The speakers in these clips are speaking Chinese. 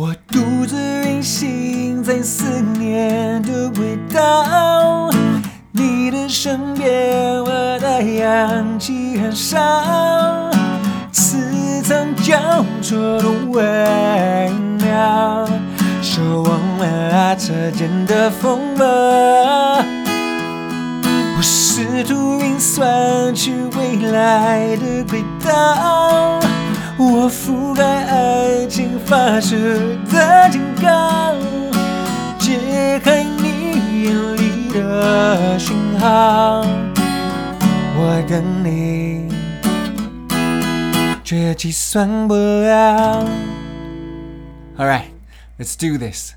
我独自运行在思念的轨道，你的身边，我的氧气很少，似曾交错的微妙，守望了车间的风波，我试图运算去未来的轨道。我覆盖爱情发射的警告，解开你眼里的讯号。我等你，却计算不了。All right, let's do this.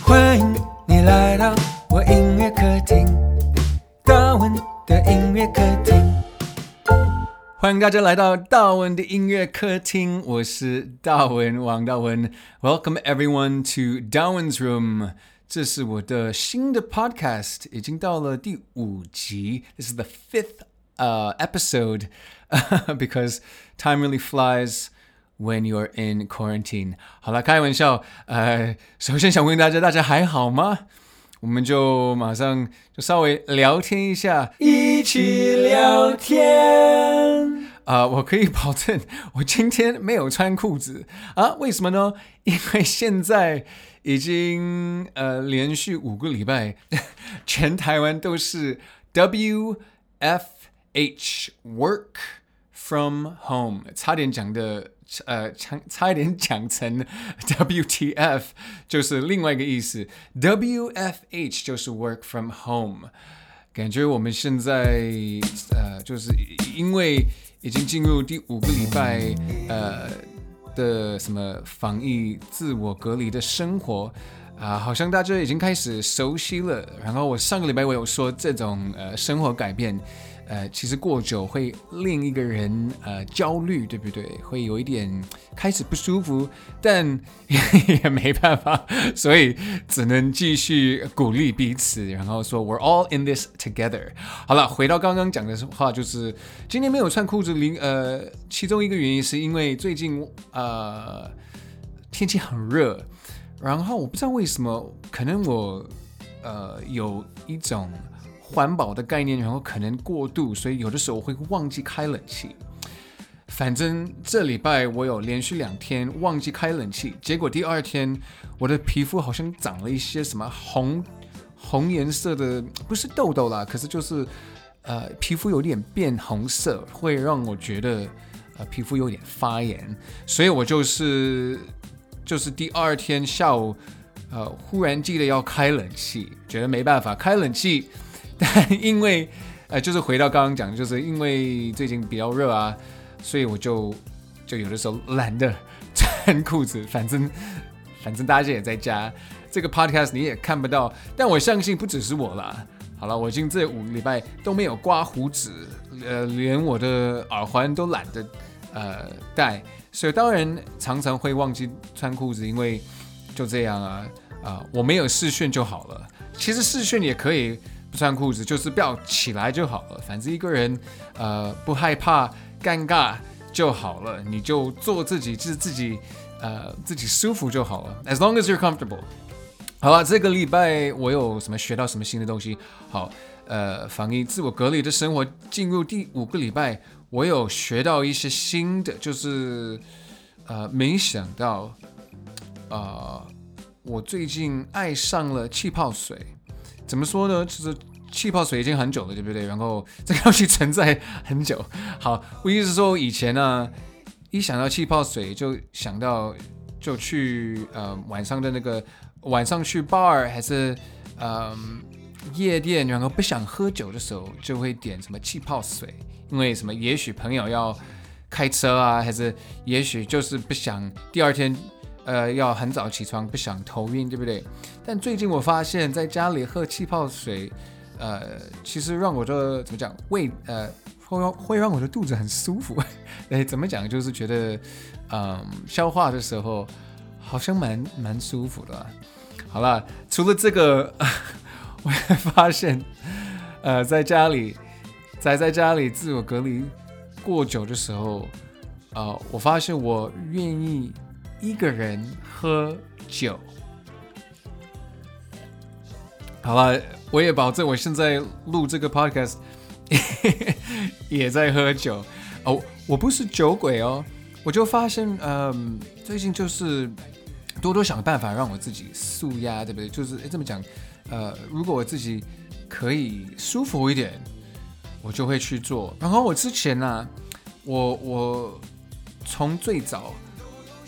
欢迎你来到我音乐客厅，大温的音乐客厅。欢迎大家来到大文的音乐客厅，我是大文王大文。Welcome everyone to Darwin's Room。这是我的新的 podcast，已经到了第五集。This is the fifth uh, episode because time really flies when you're in quarantine。好了，开玩笑。呃，首先想问大家，大家还好吗？ 我们就马上就稍微聊天一下，一起聊天啊、呃！我可以保证，我今天没有穿裤子啊？为什么呢？因为现在已经呃连续五个礼拜，全台湾都是 W F H Work from Home，差点讲的。呃，差差一点 讲成 WTF，就是另外一个意思。WFH 就是 Work from Home。感觉我们现在呃，就是因为已经进入第五个礼拜呃的什么防疫自我隔离的生活啊、好像大家已经开始熟悉了。然后我上个礼拜我有说这种呃生活改变。呃，其实过久会令一个人呃焦虑，对不对？会有一点开始不舒服，但也，没办法，所以只能继续鼓励彼此，然后说 We're all in this together。好了，回到刚刚讲的话，就是今天没有穿裤子，零呃，其中一个原因是因为最近呃天气很热，然后我不知道为什么，可能我呃有一种。环保的概念，然后可能过度，所以有的时候我会忘记开冷气。反正这礼拜我有连续两天忘记开冷气，结果第二天我的皮肤好像长了一些什么红红颜色的，不是痘痘啦，可是就是呃皮肤有点变红色，会让我觉得呃皮肤有点发炎，所以我就是就是第二天下午呃忽然记得要开冷气，觉得没办法开冷气。但因为，呃，就是回到刚刚讲，就是因为最近比较热啊，所以我就就有的时候懒得 穿裤子，反正反正大家也在家，这个 podcast 你也看不到，但我相信不只是我啦。好了，我已经这五个礼拜都没有刮胡子，呃，连我的耳环都懒得呃戴，所以当然常常会忘记穿裤子，因为就这样啊啊、我没有试训就好了，其实试训也可以。不穿裤子就是不要起来就好了，反正一个人，呃，不害怕尴尬就好了，你就做自己，就是自己，呃，自己舒服就好了。As long as you're comfortable。好了，这个礼拜我有什么学到什么新的东西？好，呃，防疫自我隔离的生活进入第五个礼拜，我有学到一些新的，就是，呃，没想到，呃，我最近爱上了气泡水。怎么说呢？其实气泡水已经很久了，对不对？然后这个东西存在很久。好，我意思是说，以前呢，一想到气泡水就想到就去呃晚上的那个晚上去 bar 还是呃夜店，然后不想喝酒的时候就会点什么气泡水，因为什么？也许朋友要开车啊，还是也许就是不想第二天。呃，要很早起床，不想头晕，对不对？但最近我发现，在家里喝气泡水，呃，其实让我的怎么讲胃，呃，会让会让我的肚子很舒服。哎，怎么讲？就是觉得，嗯、消化的时候好像蛮蛮舒服的。好了，除了这个，我也发现，呃，在家里，宅在家里自我隔离过久的时候，啊、呃，我发现我愿意。一个人喝酒。好了，我也保证，我现在录这个 podcast 也在喝酒哦。我不是酒鬼哦，我就发现，嗯，最近就是多多想办法让我自己舒压，对不对？就是诶这么讲，呃，如果我自己可以舒服一点，我就会去做。然后我之前呢、啊，我我从最早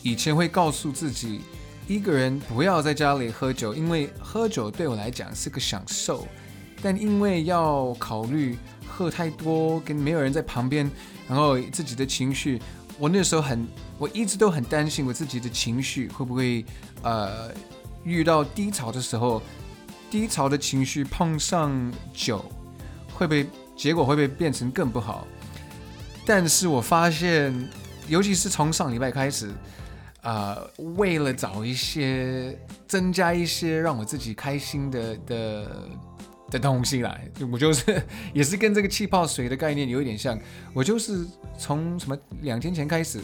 以前会告诉自己。一个人不要在家里喝酒，因为喝酒对我来讲是个享受，但因为要考虑喝太多跟没有人在旁边，然后自己的情绪，我那时候很，我一直都很担心我自己的情绪会不会，呃，遇到低潮的时候，低潮的情绪碰上酒，会不会结果会不会变成更不好？但是我发现，尤其是从上礼拜开始。呃，为了找一些增加一些让我自己开心的的的东西来，我就是 也是跟这个气泡水的概念有一点像。我就是从什么两天前开始，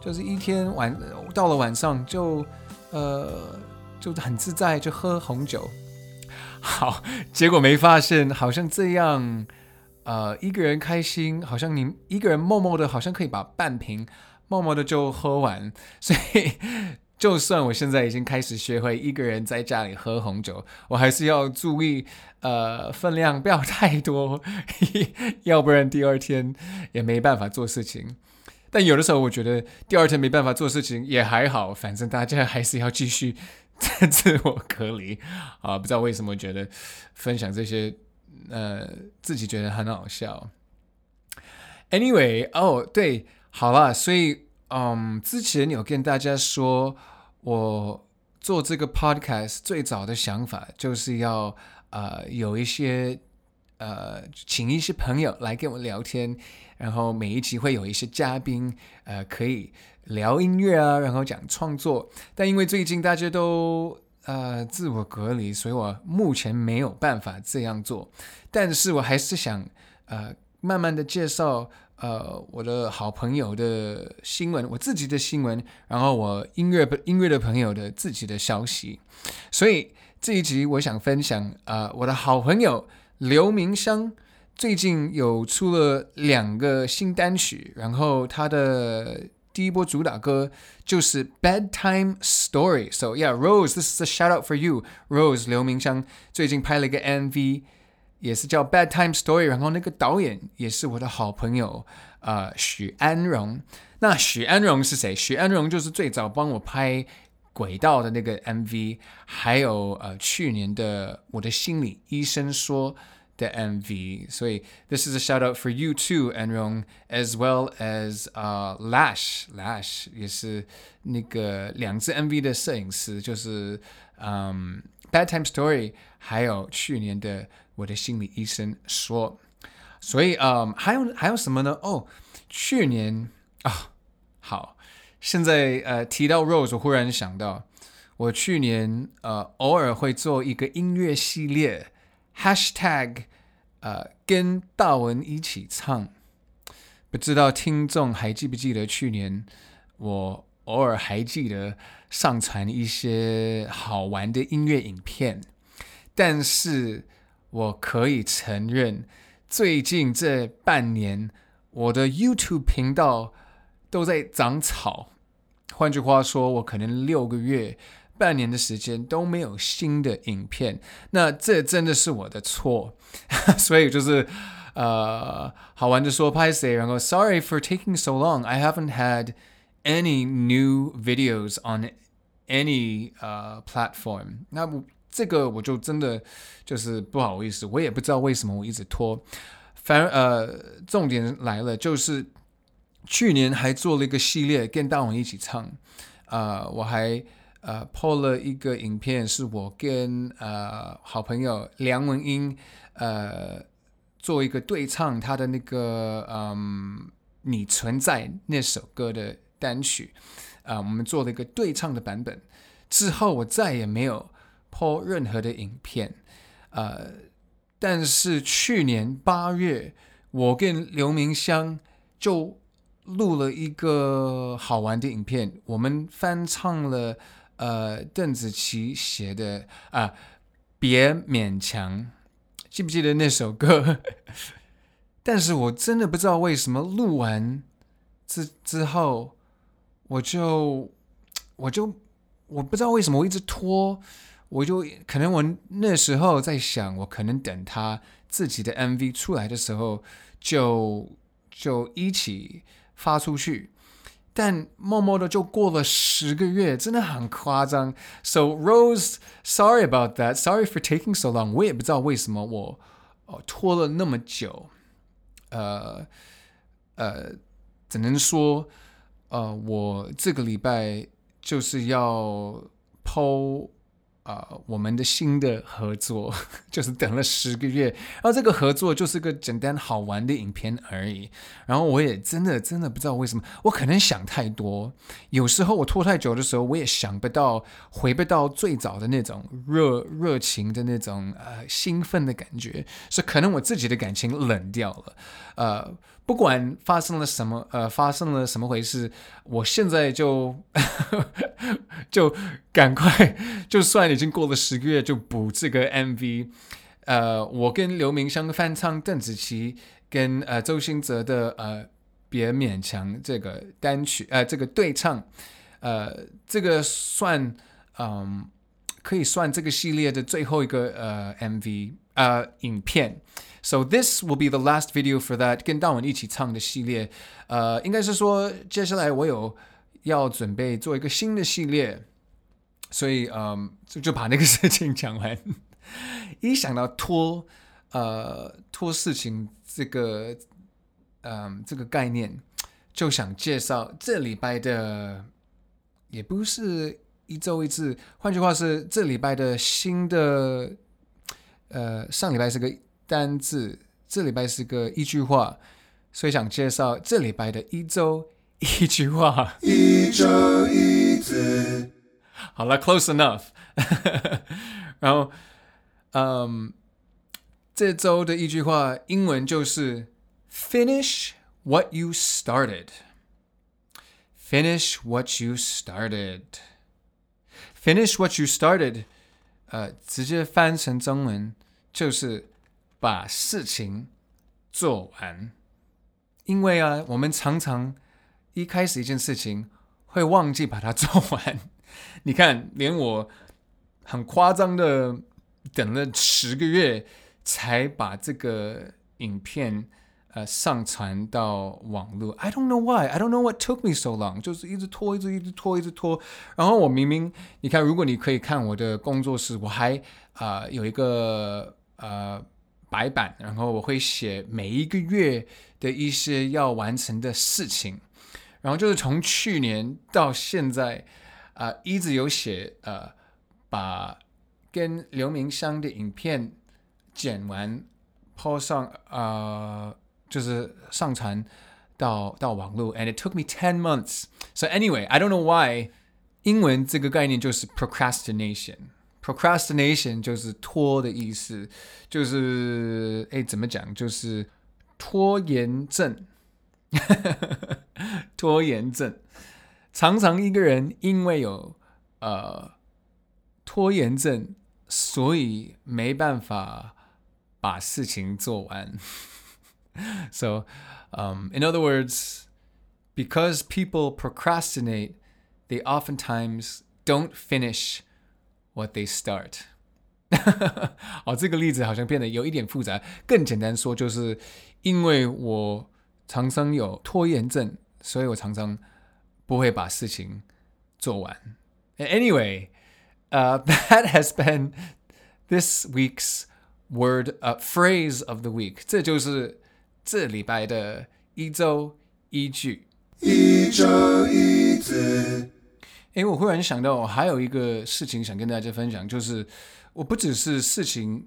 就是一天晚到了晚上就呃就很自在就喝红酒，好，结果没发现好像这样，呃一个人开心，好像你一个人默默的，好像可以把半瓶。默默的就喝完，所以就算我现在已经开始学会一个人在家里喝红酒，我还是要注意，呃，分量不要太多，要不然第二天也没办法做事情。但有的时候我觉得第二天没办法做事情也还好，反正大家还是要继续在自我隔离 啊。不知道为什么觉得分享这些，呃，自己觉得很好笑。Anyway，哦，对。好了，所以嗯，之前有跟大家说，我做这个 podcast 最早的想法就是要呃有一些呃请一些朋友来跟我聊天，然后每一集会有一些嘉宾呃可以聊音乐啊，然后讲创作。但因为最近大家都呃自我隔离，所以我目前没有办法这样做。但是我还是想呃慢慢的介绍。呃，我的好朋友的新闻，我自己的新闻，然后我音乐音乐的朋友的自己的消息，所以这一集我想分享，呃，我的好朋友刘明湘最近有出了两个新单曲，然后他的第一波主打歌就是《Bedtime Story》，So yeah, Rose, this is a shout out for you, Rose。刘明湘最近拍了一个 MV。也是叫《Bedtime Story》，然后那个导演也是我的好朋友，呃，许安荣。那许安荣是谁？许安荣就是最早帮我拍《轨道》的那个 MV，还有呃去年的《我的心理医生说》的 MV。所以，this is a shout out for you too，安荣，as well as 呃、uh, Lash，Lash 也是那个两支 MV 的摄影师，就是嗯《Bedtime Story》，还有去年的。我的心理医生说，所以嗯，还有还有什么呢？哦，去年啊，好，现在呃提到 Rose，我忽然想到，我去年呃偶尔会做一个音乐系列，Hashtag 呃跟大文一起唱，不知道听众还记不记得去年我偶尔还记得上传一些好玩的音乐影片，但是。我可以承认，最近这半年，我的 YouTube 频道都在长草。换句话说，我可能六个月、半年的时间都没有新的影片。那这真的是我的错，所以就是呃，好玩的说拍谁，然后 Sorry for taking so long. I haven't had any new videos on any 呃、uh, platform. 那 这个我就真的就是不好意思，我也不知道为什么我一直拖。反而呃，重点来了，就是去年还做了一个系列，跟大王一起唱。呃，我还呃 po 了一个影片，是我跟呃好朋友梁文音呃做一个对唱，他的那个嗯、你存在那首歌的单曲。啊、我们做了一个对唱的版本。之后我再也没有。Po 任何的影片，呃，但是去年八月，我跟刘明湘就录了一个好玩的影片，我们翻唱了呃邓紫棋写的啊，别勉强，记不记得那首歌？但是我真的不知道为什么录完之之后，我就我就我不知道为什么我一直拖，我就可能我那时候在想，我可能等他自己的 MV 出来的时候就就一起发出去，但默默的就过了十个月，真的很夸张。So Rose，sorry about that，sorry for taking so long。我也不知道为什么我哦拖了那么久。呃呃，只能说，呃，我这个礼拜就是要 po 啊、呃，我们的新的合作，就是等了十个月，然后这个合作就是个简单好玩的影片而已。然后我也真的真的不知道为什么，我可能想太多。有时候我拖太久的时候，我也想不到，回不到最早的那种热热情的那种呃兴奋的感觉，是可能我自己的感情冷掉了。呃，不管发生了什么，呃，发生了什么回事，我现在就 就赶快，就算已经过了十个月，就补这个 MV。呃，我跟刘明湘翻唱邓紫棋跟呃周兴哲的呃别勉强这个单曲，呃，这个对唱，呃，这个算嗯、可以算这个系列的最后一个呃 MV 呃影片。So this will be the last video for that 跟大文一起唱的系列，呃，应该是说接下来我有要准备做一个新的系列，所以嗯，就就把那个事情讲完。一想到拖，呃，拖事情这个，嗯、这个概念，就想介绍这礼拜的，也不是一周一次，换句话是这礼拜的新的，呃，上礼拜是个。单字，这礼拜是个一句话，所以想介绍这礼拜的一周一句话。一周一字，好了，close enough。然后，嗯，这周的一句话英文就是 “Finish what you started”。Finish what you started。Finish what you started。呃，直接翻成中文就是。把事情做完，因为啊，我们常常一开始一件事情会忘记把它做完。你看，连我很夸张的等了十个月才把这个影片呃上传到网络。I don't know why. I don't know what took me so long. 就是一直拖，一直一直拖，一直拖。然后我明明，你看，如果你可以看我的工作室，我还啊、有一个呃。白板，然后我会写每一个月的一些要完成的事情，然后就是从去年到现在，啊、一直有写，呃，把跟刘明湘的影片剪完，po 上，呃，就是上传到到网络，and it took me ten months. So anyway, I don't know why. 英文这个概念就是 procrastination。Procrastination 就是拖的意思，就是哎，怎么讲？就是拖延症。拖延症，常常一个人因为有呃拖延症，所以没办法把事情做完。 So, um, in other words, because people procrastinate, they oftentimes don't finish. What they start，哦，这个例子好像变得有一点复杂。更简单说，就是因为我常常有拖延症，所以我常常不会把事情做完。Anyway，呃、uh,，that has been this week's word, uh, phrase of the week。这就是这礼拜的一周一句。一周一字。 诶，我忽然想到，我还有一个事情想跟大家分享，就是我不只是事情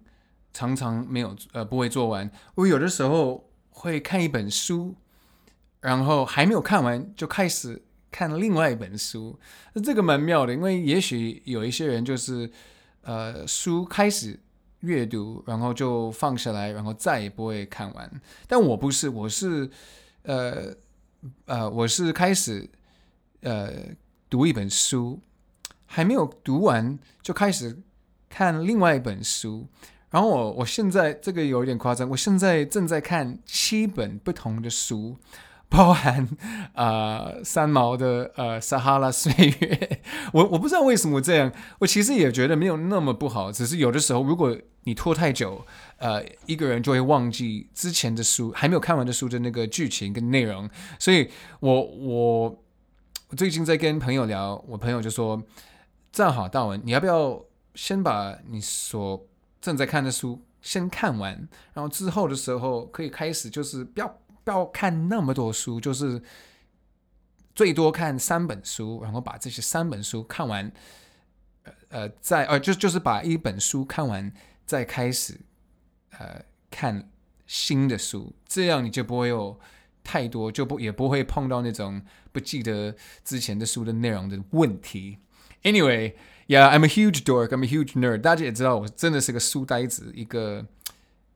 常常没有呃不会做完，我有的时候会看一本书，然后还没有看完就开始看另外一本书，那这个蛮妙的，因为也许有一些人就是呃书开始阅读，然后就放下来，然后再也不会看完，但我不是，我是呃呃，我是开始呃读一本书，还没有读完就开始看另外一本书，然后我我现在这个有点夸张，我现在正在看七本不同的书。包含呃三毛的呃撒哈拉岁月，我我不知道为什么这样，我其实也觉得没有那么不好，只是有的时候如果你拖太久，呃一个人就会忘记之前的书还没有看完的书的那个剧情跟内容，所以我我最近在跟朋友聊，我朋友就说这样好，大文你要不要先把你所正在看的书先看完，然后之后的时候可以开始就是不要。不要看那么多书，就是最多看三本书，然后把这些三本书看完，呃呃，再呃就就是把一本书看完，再开始呃看新的书，这样你就不会有太多，就不也不会碰到那种不记得之前的书的内容的问题。Anyway, yeah, I'm a huge dork, I'm a huge nerd。大家也知道，我真的是个书呆子，一个。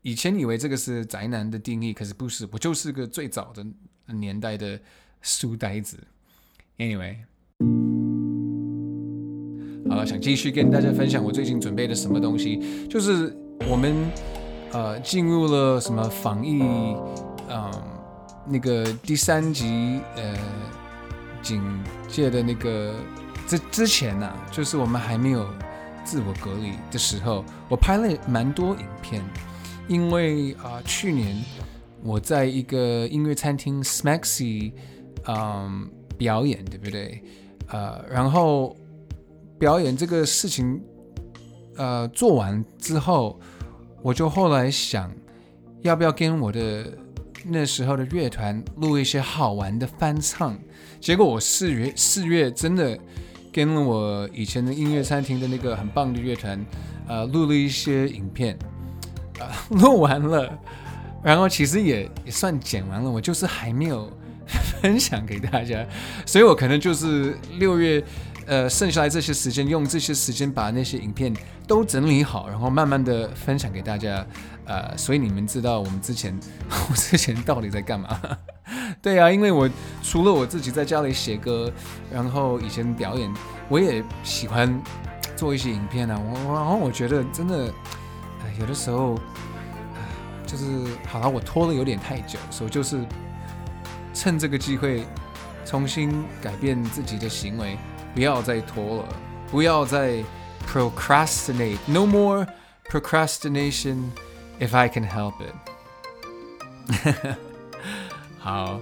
以前以为这个是宅男的定义，可是不是，我就是个最早的年代的书呆子。Anyway，好了，想继续跟大家分享我最近准备的什么东西，就是我们呃进入了什么防疫，嗯，那个第三级呃警戒的那个之之前呢、啊，就是我们还没有自我隔离的时候，我拍了蛮多影片。因为啊、去年我在一个音乐餐厅 Smaxy，嗯，表演，对不对？呃，然后表演这个事情，呃，做完之后，我就后来想，要不要跟我的那时候的乐团录一些好玩的翻唱？结果我四月四月真的跟我以前的音乐餐厅的那个很棒的乐团，呃，录了一些影片。录完了，然后其实也也算剪完了，我就是还没有 分享给大家，所以我可能就是六月，呃，剩下来这些时间，用这些时间把那些影片都整理好，然后慢慢的分享给大家，呃，所以你们知道我们之前，我之前到底在干嘛？对啊，因为我除了我自己在家里写歌，然后以前表演，我也喜欢做一些影片啊，我然后我觉得真的。有的时候，就是好了，我拖了有点太久，所以就是趁这个机会重新改变自己的行为，不要再拖了，不要再 procrastinate，no more procrastination if I can help it。好。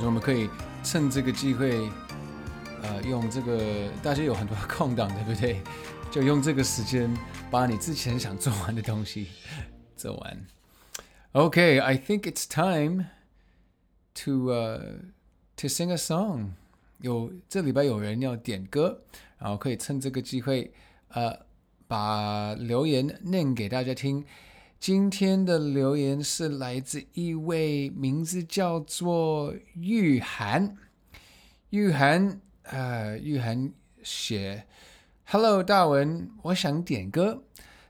我们可以趁这个机会，呃，用这个大家有很多空档，对不对？就用这个时间把你之前想做完的东西做完。，OK，I think it's time to uh to sing a song。有这礼拜有人要点歌，然后可以趁这个机会，呃，把留言念给大家听。今天的留言是来自一位名字叫做玉涵，玉涵，呃，玉涵写：“Hello，大文，我想点歌。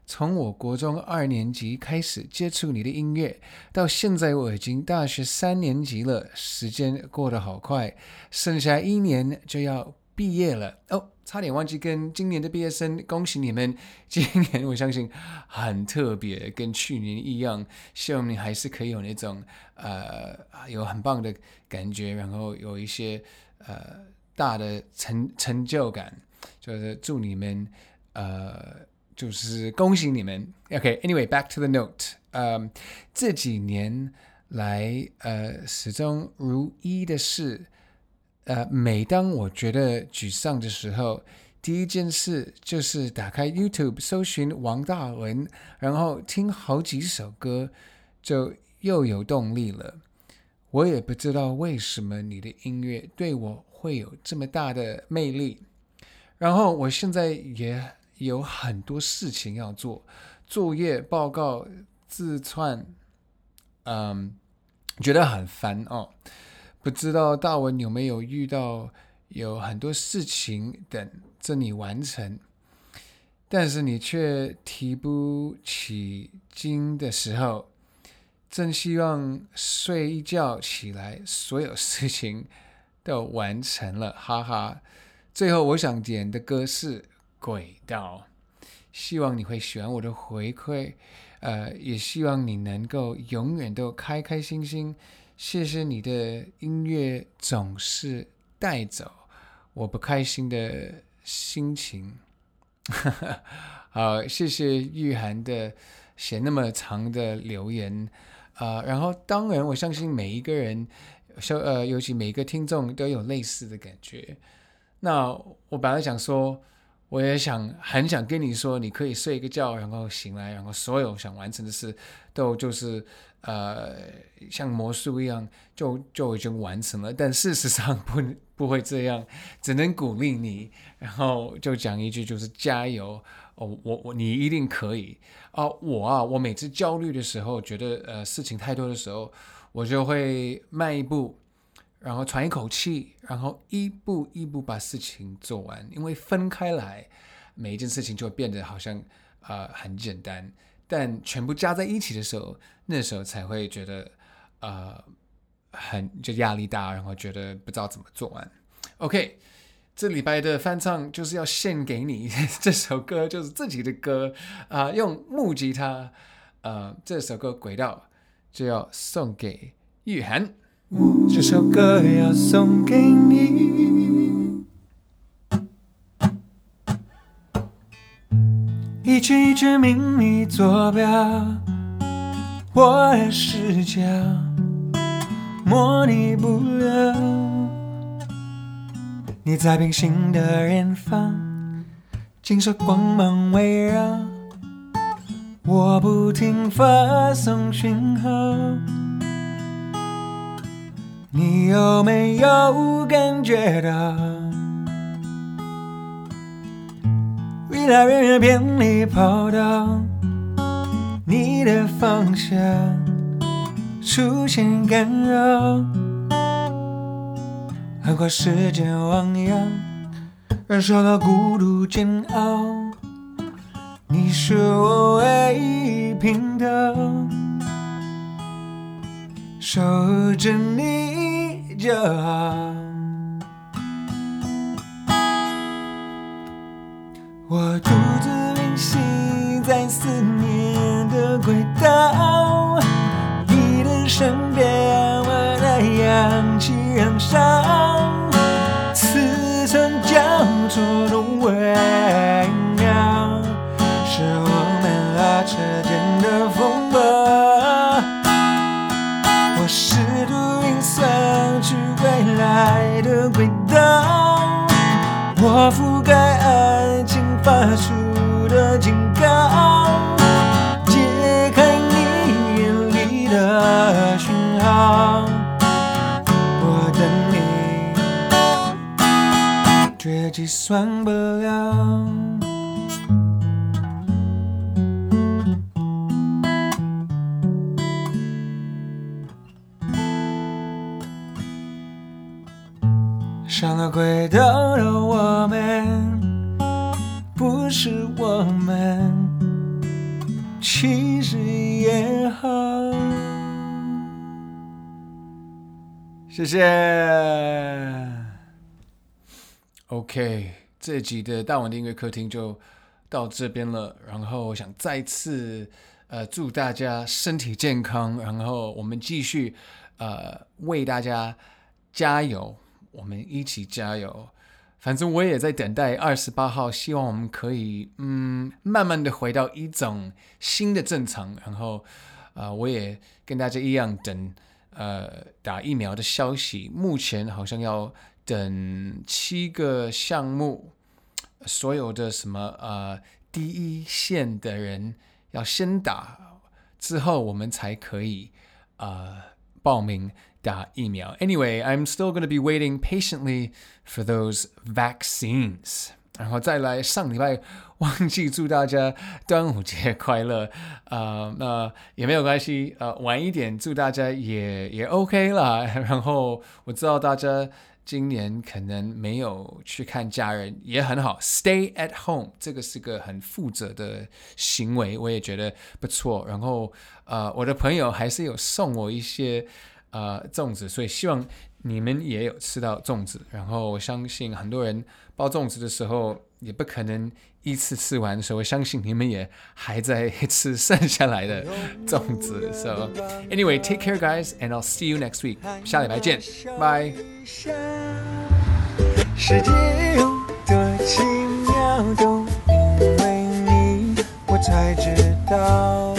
从我国中二年级开始接触你的音乐，到现在我已经大学三年级了，时间过得好快，剩下一年就要毕业了哦。”差点忘记跟今年的毕业生恭喜你们！今年我相信很特别，跟去年一样。希望你还是可以有那种呃有很棒的感觉，然后有一些呃大的成成就感。就是祝你们呃，就是恭喜你们。OK，Anyway，back、to the note。呃，这几年来呃始终如一的是。呃，每当我觉得沮丧的时候，第一件事就是打开 YouTube 搜寻王大文，然后听好几首歌，就又有动力了。我也不知道为什么你的音乐对我会有这么大的魅力。然后我现在也有很多事情要做，作业、报告、自传，嗯，觉得很烦哦。不知道大文有没有遇到有很多事情等着你完成？但是你却提不起劲的时候，真希望睡一觉起来，所有事情都完成了，哈哈。最后，我想点的歌是《轨道》，希望你会喜欢我的回馈，呃，也希望你能够永远都开开心心。谢谢你的音乐，总是带走我不开心的心情。好，谢谢玉涵的写那么长的留言啊，呃，然后当然我相信每一个人，呃，尤其每一个听众都有类似的感觉。那我本来想说，我也想很想跟你说，你可以睡一个觉，然后醒来，然后所有想完成的事都就是呃像魔术一样就就已经完成了。但事实上不 不会这样，只能鼓励你，然后就讲一句就是加油哦，我我你一定可以啊！我啊，我每次焦虑的时候，觉得呃事情太多的时候，我就会迈一步。然后喘一口气，然后一步一步把事情做完。因为分开来，每一件事情就会变得好像呃很简单，但全部加在一起的时候，那时候才会觉得呃很就压力大，然后觉得不知道怎么做完。OK，这礼拜的翻唱就是要献给你，这首歌就是自己的歌啊、用木吉他，呃，这首歌《轨道》就要送给玉涵。这首歌要送给你，一圈一圈秘密坐标，我的视角模拟不了。你在平行的远方，金色光芒围绕，我不停发送讯号。你有没有感觉到，越来越偏离跑道，你的方向出现干扰，横跨时间汪洋，忍受了孤独煎熬，你是我唯一平衡。守着你就好。我独自运行在思念的轨道，你的身边，我的氧气燃烧，此生交错的吻算不了。上了轨道的我们，不是我们，其实也好。谢谢。OK，这集的大碗的音乐客厅就到这边了。然后我想再次呃祝大家身体健康，然后我们继续呃为大家加油。我们一起加油！反正我也在等待二十八号，希望我们可以嗯，慢慢的回到一种新的正常。然后，呃，我也跟大家一样等呃打疫苗的消息。目前好像要等七个项目，所有的什么呃第一线的人要先打，之后我们才可以呃报名。打疫苗。Anyway, I'm still going to be waiting patiently for those vaccines. 然后再来，上礼拜 忘记祝大家端午节快乐啊，那、也没有关系，呃，晚一点祝大家也也 OK 啦。然后我知道大家今年可能没有去看家人，也很好。Stay at home，这个是个很负责的行为，我也觉得不错。然后，呃，我的朋友还是有送我一些呃粽子，所以希望你们也有吃到粽子。然后，我相信很多人包粽子的时候也不可能一次吃完，所以我相信你们也还在吃剩下来的 粽子。So anyway, take care, guys, and I'll see you next week. 下礼拜见，Bye. 世界有多奇妙，都因为你，我才知道。